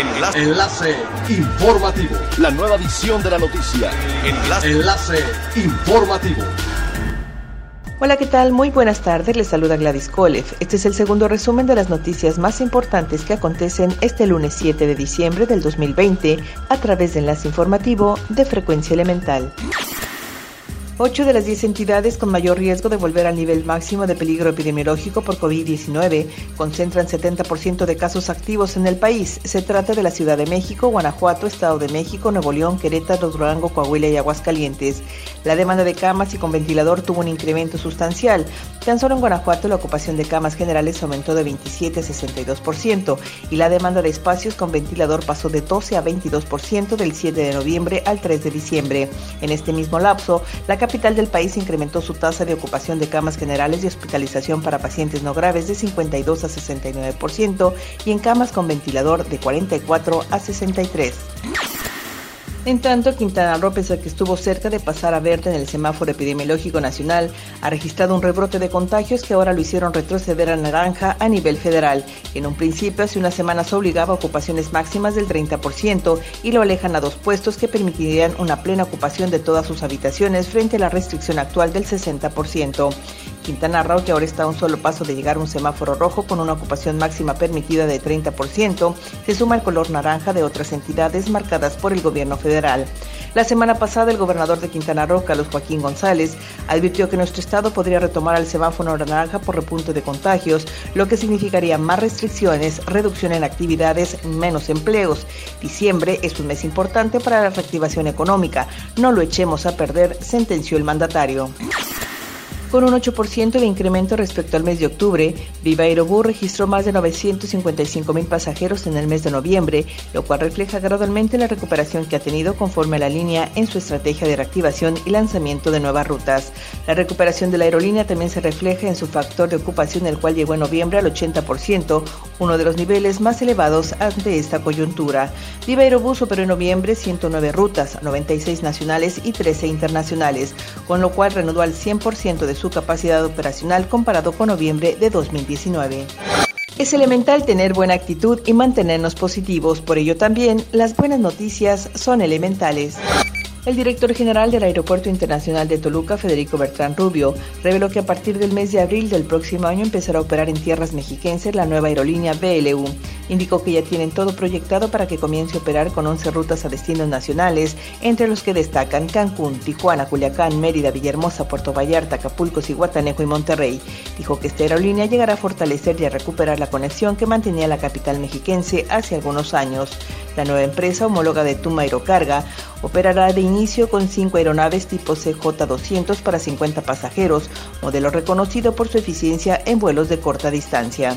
Enlace. Enlace informativo. La nueva edición de la noticia. Enlace. Enlace informativo. Hola, ¿qué tal? Muy buenas tardes. Les saluda Gladys Kolev. Este es el segundo resumen de las noticias más importantes que acontecen este lunes 7 de diciembre del 2020 a través de Enlace Informativo de Frecuencia Elemental. Ocho de las diez entidades con mayor riesgo de volver al nivel máximo de peligro epidemiológico por COVID-19 concentran 70% de casos activos en el país. Se trata de la Ciudad de México, Guanajuato, Estado de México, Nuevo León, Querétaro, Durango, Coahuila y Aguascalientes. La demanda de camas y con ventilador tuvo un incremento sustancial. Tan solo en Guanajuato la ocupación de camas generales aumentó de 27 a 62% y la demanda de espacios con ventilador pasó de 12 a 22% del 7 de noviembre al 3 de diciembre. En este mismo lapso, la del país incrementó su tasa de ocupación de camas generales y hospitalización para pacientes no graves de 52 a 69% y en camas con ventilador de 44 a 63. En tanto, Quintana Roo, pese a que estuvo cerca de pasar a verde en el semáforo epidemiológico nacional, ha registrado un rebrote de contagios que ahora lo hicieron retroceder a naranja a nivel federal. En un principio, hace unas semanas obligaba a ocupaciones máximas del 30% y lo alejan a dos puestos que permitirían una plena ocupación de todas sus habitaciones frente a la restricción actual del 60%. Quintana Roo, que ahora está a un solo paso de llegar a un semáforo rojo con una ocupación máxima permitida de 30%, se suma al color naranja de otras entidades marcadas por el gobierno federal. La semana pasada, el gobernador de Quintana Roo, Carlos Joaquín González, advirtió que nuestro estado podría retomar el semáforo naranja por repunte de contagios, lo que significaría más restricciones, reducción en actividades, menos empleos. Diciembre es un mes importante para la reactivación económica. No lo echemos a perder, sentenció el mandatario. Con un 8% de incremento respecto al mes de octubre, Viva Aerobús registró más de 955 mil pasajeros en el mes de noviembre, lo cual refleja gradualmente la recuperación que ha tenido conforme a la línea en su estrategia de reactivación y lanzamiento de nuevas rutas. La recuperación de la aerolínea también se refleja en su factor de ocupación, el cual llegó en noviembre al 80%, uno de los niveles más elevados ante esta coyuntura. Viva Aerobús operó en noviembre 109 rutas, 96 nacionales y 13 internacionales, con lo cual reanudó al 100% de su capacidad operacional comparado con noviembre de 2019. Es elemental tener buena actitud y mantenernos positivos, por ello también las buenas noticias son elementales. El director general del Aeropuerto Internacional de Toluca, Federico Bertrán Rubio, reveló que a partir del mes de abril del próximo año empezará a operar en tierras mexiquenses la nueva aerolínea BLU. Indicó que ya tienen todo proyectado para que comience a operar con 11 rutas a destinos nacionales, entre los que destacan Cancún, Tijuana, Culiacán, Mérida, Villahermosa, Puerto Vallarta, Acapulco, Cihuatanejo y Monterrey. Dijo que esta aerolínea llegará a fortalecer y a recuperar la conexión que mantenía la capital mexiquense hace algunos años. La nueva empresa homóloga de Tuma Aerocarga operará de inicio con cinco aeronaves tipo CJ200 para 50 pasajeros, modelo reconocido por su eficiencia en vuelos de corta distancia.